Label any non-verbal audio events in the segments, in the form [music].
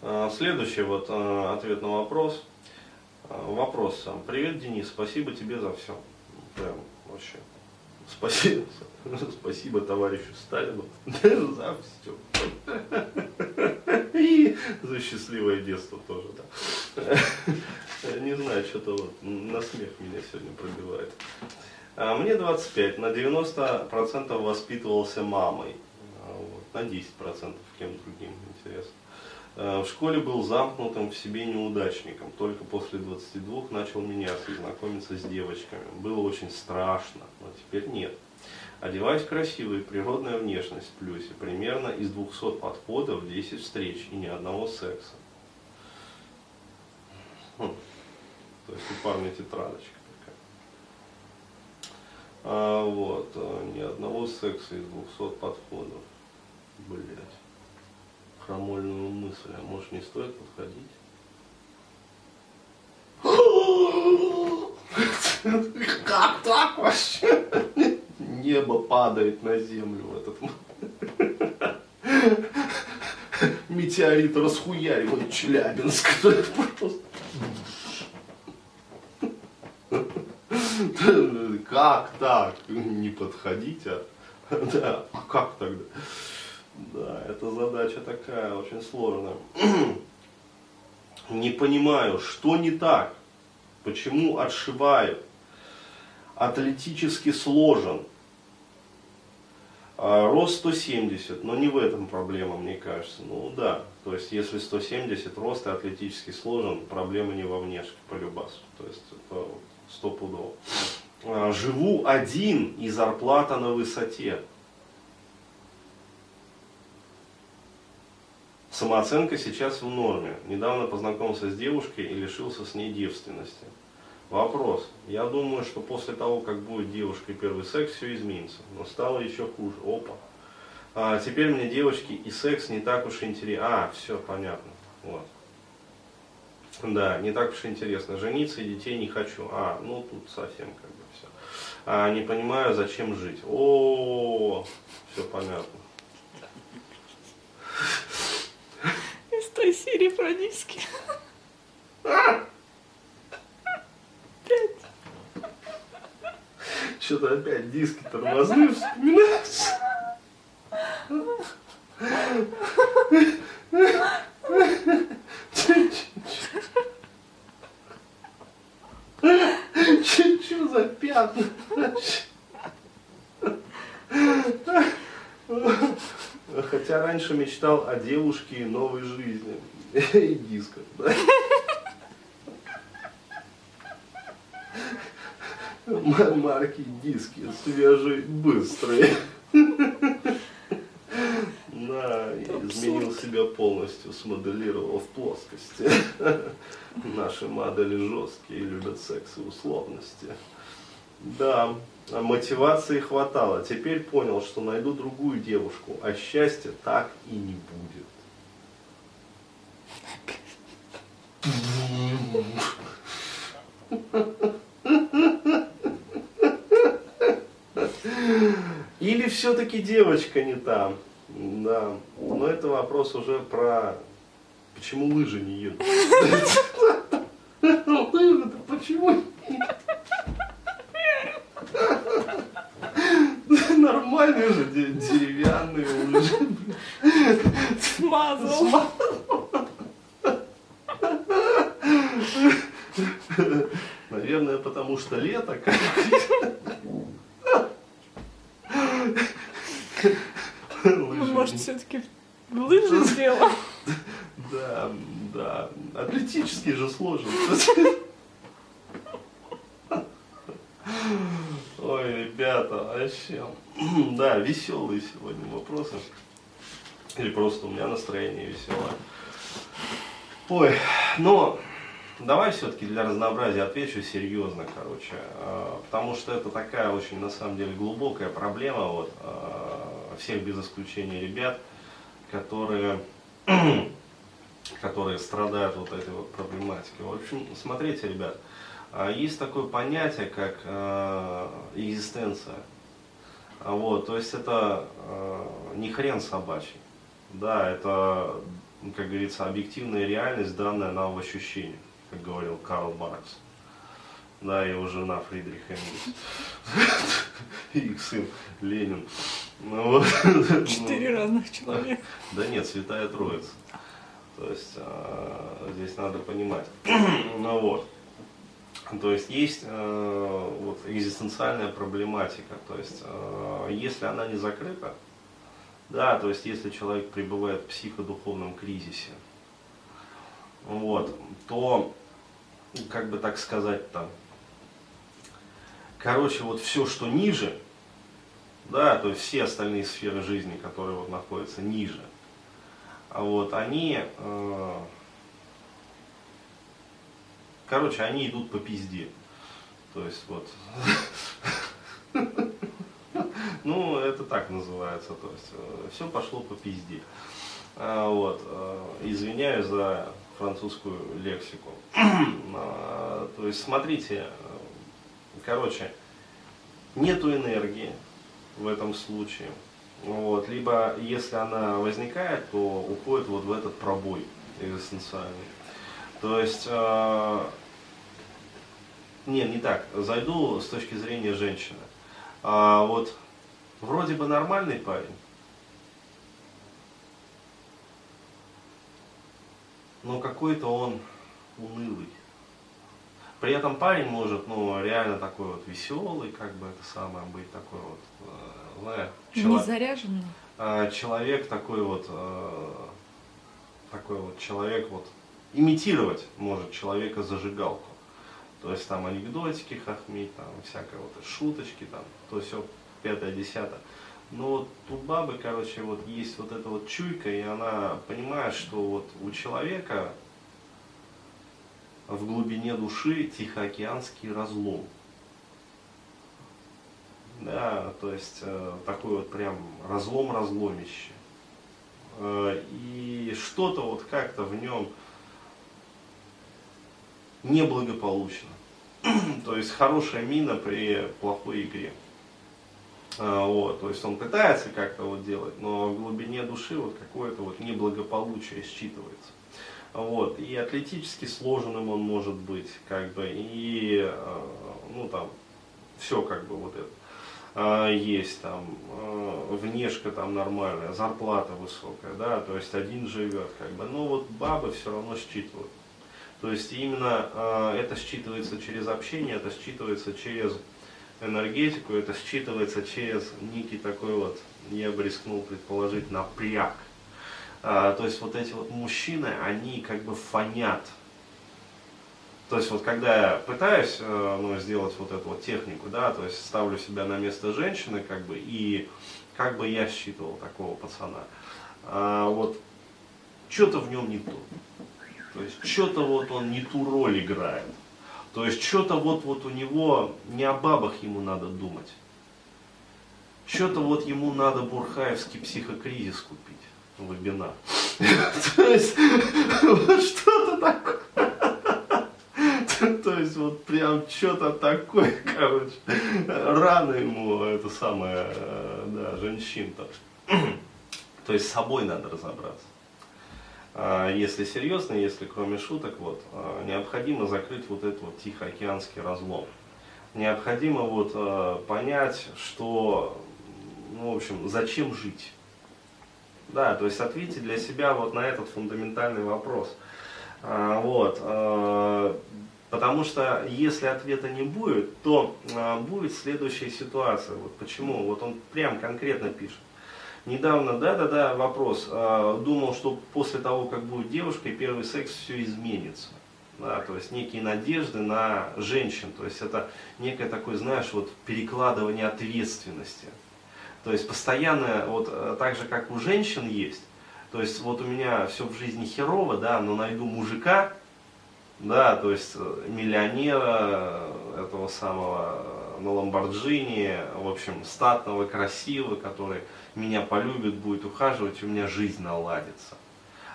А, Следующий вот а, ответ на вопрос. А, Вопрос сам. Привет, Денис, спасибо тебе за все. Прям вообще. Спасибо, [laughs] спасибо товарищу Сталину [laughs] за все. И за счастливое детство тоже, да. [laughs] Не знаю, что-то вот на смех меня сегодня пробивает. Мне 25, на 90% воспитывался мамой, вот, на 10% кем другим, интересно. Э, В школе был замкнутым в себе неудачником. Только после 22 начал меняться и знакомиться с девочками. Было очень страшно, но теперь нет. Одеваюсь красиво и природная внешность в плюсе. Примерно из 200 подходов 10 встреч и ни одного секса. Хм. То есть у парня тетрадочка. А, вот, э, ни одного секса из 200 подходов. Блять крамольную мысль, а может не стоит подходить? Как так вообще? Небо падает на землю в этот момент. Метеорит расхуяривает Челябинск. Как так? Не подходить, а? Да, а как тогда? Да, эта задача такая, очень сложная. [clears throat] Не понимаю, что не так, почему отшивают, атлетически сложен, а, рост 170, но не в этом проблема, мне кажется. Ну да, то есть если 170 рост и атлетически сложен, проблема не во внешке, по любасу. То есть это стопудово. А, живу один и зарплата на высоте. Самооценка сейчас в норме. Недавно познакомился с девушкой и лишился с ней девственности. Вопрос. Я думаю, что после того, как будет девушкой первый секс, все изменится. Но стало еще хуже. Опа. А теперь мне девочки и секс не так уж интересно. А, все, понятно. Вот. Да, не так уж интересно. Жениться и детей не хочу. А, ну тут совсем как бы все. А, не понимаю, зачем жить. О, все понятно. Из той серии про диски. Что-то опять диски тормозные вспоминаются. Что за пятна? Хотя раньше мечтал о девушке и новой жизни. [laughs] И дисках. да. Марки диски свежие, быстрые. Да, изменил себя полностью, смоделировал в плоскости. Наши модели жесткие, любят секс и условности. Да, мотивации хватало. Теперь понял, что найду другую девушку, а счастья так и не будет. Или все-таки девочка не там? Да, но это вопрос уже про почему лыжи не едут. [laughs] Лыжи-то почему Нормальные же де- деревянные лыжи. Смазал. Наверное, потому что лето. Ну, может, все-таки лыжи сделал? Да, да. Атлетически же сложен. Ой, ребята, вообще. Да, веселые сегодня вопросы. Или просто у меня настроение веселое. Ой, но давай все-таки для разнообразия отвечу серьезно, короче. А, Потому что это такая очень, на самом деле, глубокая проблема вот, а, всех без исключения ребят, которые [clears throat] которые страдают вот этой вот проблематикой. В общем, смотрите, ребят, а, есть такое понятие, как экзистенция. Вот, то есть это не хрен собачий. Да, это как говорится, объективная реальность, данная нам в ощущениях, как говорил Карл Маркс. Да, его жена Фридрих Энгельс. [laughs] И их сын Ленин. Ну, вот. Четыре разных человека. Да нет, Святая Троица. То есть э, здесь надо понимать. [clears throat] ну вот. То есть есть э, вот, экзистенциальная проблематика. То есть э, если она не закрыта, да, то есть если человек пребывает в психодуховном кризисе, вот, то, как бы так сказать там, короче, вот все, что ниже, да, то есть все остальные сферы жизни, которые вот находятся ниже, а вот они, э, короче, они идут по пизде. То есть вот, [laughs] так называется, то есть э, все пошло по пизде. А, вот, э, извиняюсь за французскую лексику. [clears throat] А, то есть смотрите, короче, нету энергии в этом случае. Вот, либо если она возникает, то уходит вот в этот пробой экзистенциальный. То есть, э, не, не так, зайду с точки зрения женщины. А вот вроде бы нормальный парень, но какой-то он унылый. При этом парень может, ну, реально такой вот веселый, как бы это самое, быть такой вот, э, знаешь, человек, не заряженный. Э, человек такой вот, э, такой вот человек вот, имитировать может человека зажигалку. То есть там анекдотики хохмить, там всякое вот шуточки, там, то все пятое, десятое. Но вот у бабы, короче, вот есть вот эта вот чуйка, и она понимает, что вот у человека в глубине души Тихоокеанский разлом. Да, то есть э, такой вот прям разлом-разломище. Э, и что-то вот как-то в нем неблагополучно. [clears throat] то есть хорошая мина при плохой игре. Э, вот, то есть он пытается как-то вот делать, но в глубине души вот какое-то вот неблагополучие считывается. Вот, и атлетически сложенным он может быть, как бы, и, э, ну, там, все как бы вот это а, есть там, внешка там нормальная, зарплата высокая, да, то есть один живет, как бы, но вот бабы все равно считывают. То есть именно это считывается через общение, это считывается через энергетику, это считывается через некий такой вот, я бы рискнул предположить, напряг а, то есть вот эти вот мужчины, они как бы фонят. То есть вот когда я пытаюсь э, ну, сделать вот эту вот технику, да, то есть ставлю себя на место женщины, как бы, и как бы я считывал такого пацана, а, вот что-то в нем не то. То есть что-то вот он не ту роль играет. То есть что-то вот, вот у него не о бабах ему надо думать. Что-то вот ему надо бурхаевский психокризис купить вебинар. [laughs] То есть, что-то такое. [laughs] То есть, вот прям что-то такое, короче. Рано ему это самое, да, женщин-то. [clears throat] То есть, с собой надо разобраться. А если серьезно, если кроме шуток, вот, а, необходимо закрыть вот этот вот Тихоокеанский разлом. Необходимо вот а, понять, что, ну, в общем, зачем жить да, то есть ответьте для себя вот на этот фундаментальный вопрос. Вот, потому что если ответа не будет, то будет следующая ситуация. Вот почему? Вот он прям конкретно пишет. Недавно, да-да-да, вопрос. Думал, что после того, как будет девушка, первый секс все изменится. Да, то есть некие надежды на женщин. То есть это некое такое, знаешь, вот перекладывание ответственности. То есть постоянно, вот э, так же как у женщин есть, то есть вот у меня все в жизни херово, да, но найду мужика, да, то есть э, миллионера э, этого самого на Ламборджини, в общем, статного, красивого, который меня полюбит, будет ухаживать, у меня жизнь наладится.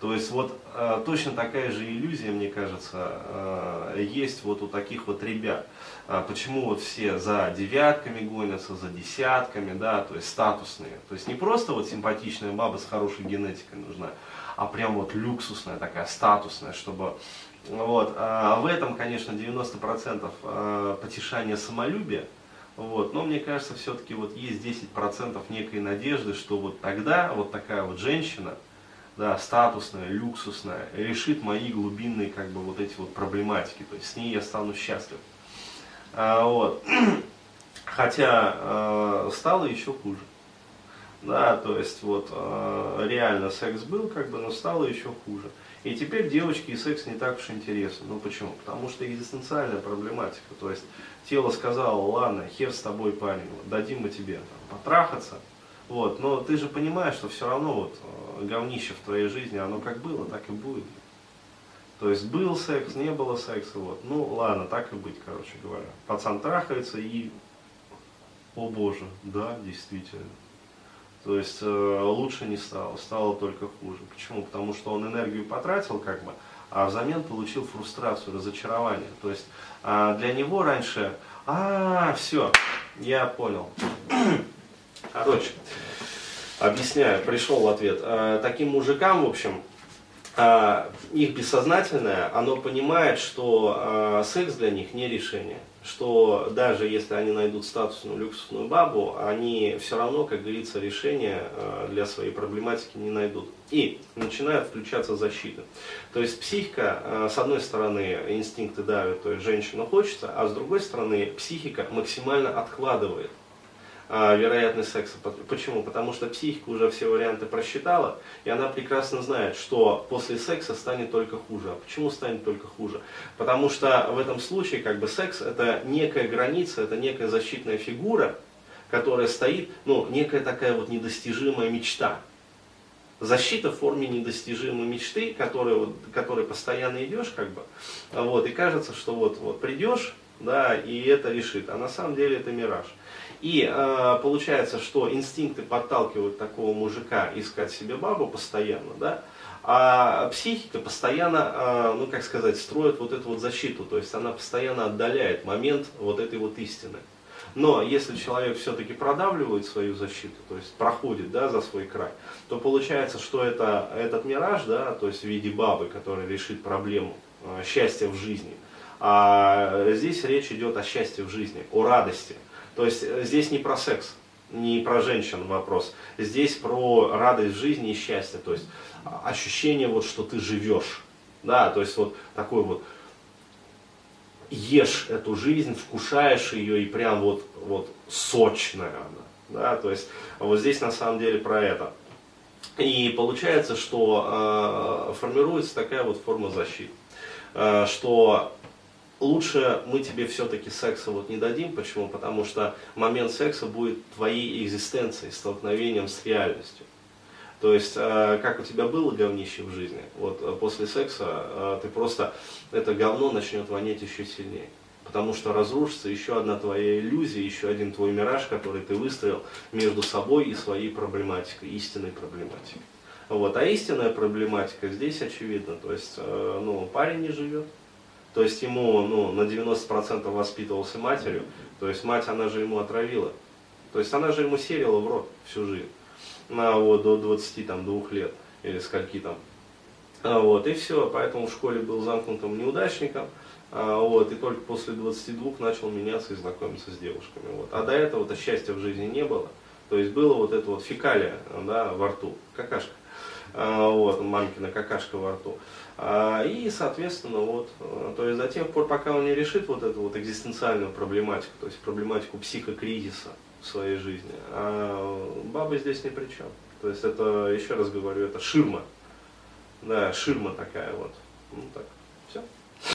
То есть вот э, точно такая же иллюзия, мне кажется, э, есть вот у таких вот ребят. А почему вот все за девятками гонятся, за десятками, да, то есть статусные. То есть не просто вот симпатичная баба с хорошей генетикой нужна, а прям вот люксусная такая, статусная, чтобы вот. А в этом, конечно, 90% э, потешания самолюбия. Вот. Но мне кажется, все-таки вот есть 10% некой надежды, что вот тогда вот такая вот женщина, да, статусная, люксусная, решит мои глубинные как бы вот эти вот проблематики. То есть с ней я стану счастлив. А, вот. [clears throat] Хотя э, стало еще хуже. Да, то есть вот э, реально секс был, как бы, но стало еще хуже. И теперь девочки и секс не так уж интересны. Ну почему? Потому что экзистенциальная проблематика. То есть тело сказало, ладно, хер с тобой, парень, вот, дадим мы тебе там, потрахаться. Вот, но ты же понимаешь, что все равно вот э, говнище в твоей жизни, оно как было, так и будет. То есть был секс, не было секса, вот. Ну ладно, так и быть, короче говоря. Пацан трахается и, о боже, да, действительно. То есть э, лучше не стало, стало только хуже. Почему? Потому что он энергию потратил, как бы, а взамен получил фрустрацию, разочарование. То есть э, для него раньше, а, все, я понял. Короче, объясняю, пришел в ответ. Э, таким мужикам, в общем, их бессознательное, оно понимает, что э, секс для них не решение что даже если они найдут статусную люксусную бабу, они все равно, как говорится, решения э, для своей проблематики не найдут. И начинает включаться защита. То есть психика, с одной стороны, инстинкты давят, то есть женщина хочется, а с другой стороны, психика максимально откладывает а, вероятность секса. Почему? Потому что психика уже все варианты просчитала, и она прекрасно знает, что после секса станет только хуже. А почему станет только хуже? Потому что в этом случае как бы секс это некая граница, это некая защитная фигура, которая стоит, ну, некая такая вот недостижимая мечта. Защита в форме недостижимой мечты, которой, которой постоянно идешь, как бы, вот, и кажется, что вот, вот придешь, да, и это решит. А на самом деле это мираж. И э, получается, что инстинкты подталкивают такого мужика искать себе бабу постоянно, да, а психика постоянно, э, ну как сказать, строит вот эту вот защиту, то есть она постоянно отдаляет момент вот этой вот истины. Но если человек все-таки продавливает свою защиту, то есть проходит да, за свой край, то получается, что это, этот мираж, да, то есть в виде бабы, которая решит проблему э, счастья в жизни, а здесь речь идет о счастье в жизни, о радости. То есть э, здесь не про секс, не про женщин вопрос. Здесь про радость жизни и счастье. То есть а, ощущение, вот, что ты живешь. Да, то есть вот такой вот ешь эту жизнь, вкушаешь ее и прям вот, вот сочная она. Да, то есть вот здесь на самом деле про это. И получается, что э, формируется такая вот форма защиты, э, что лучше мы тебе все-таки секса вот не дадим. Почему? Потому что момент секса будет твоей экзистенцией, столкновением с реальностью. То есть, э, как у тебя было говнище в жизни, вот э, после секса э, ты просто, это говно начнет вонять еще сильнее. Потому что разрушится еще одна твоя иллюзия, еще один твой мираж, который ты выстроил между собой и своей проблематикой, истинной проблематикой. Вот. А истинная проблематика здесь очевидна. То есть, ну, парень не живет, то есть ему ну, на 90% воспитывался матерью, то есть мать, она же ему отравила. То есть она же ему серила в рот всю жизнь. На, вот, до 22 лет или скольки там. А, вот, и все, поэтому в школе был замкнутым неудачником. А, вот, и только после 22 начал меняться и знакомиться с девушками. Вот. А до этого-то счастья в жизни не было. То есть было вот это вот фекалия да, во рту, какашка. А, вот, мамкина какашка во рту. А, и, соответственно, вот, э, то есть до тех пор, пока он не решит вот эту вот экзистенциальную проблематику, то есть проблематику психокризиса в своей жизни, а бабы здесь ни при чем. То есть это, еще раз говорю, это ширма. Да, ширма такая вот. Ну так.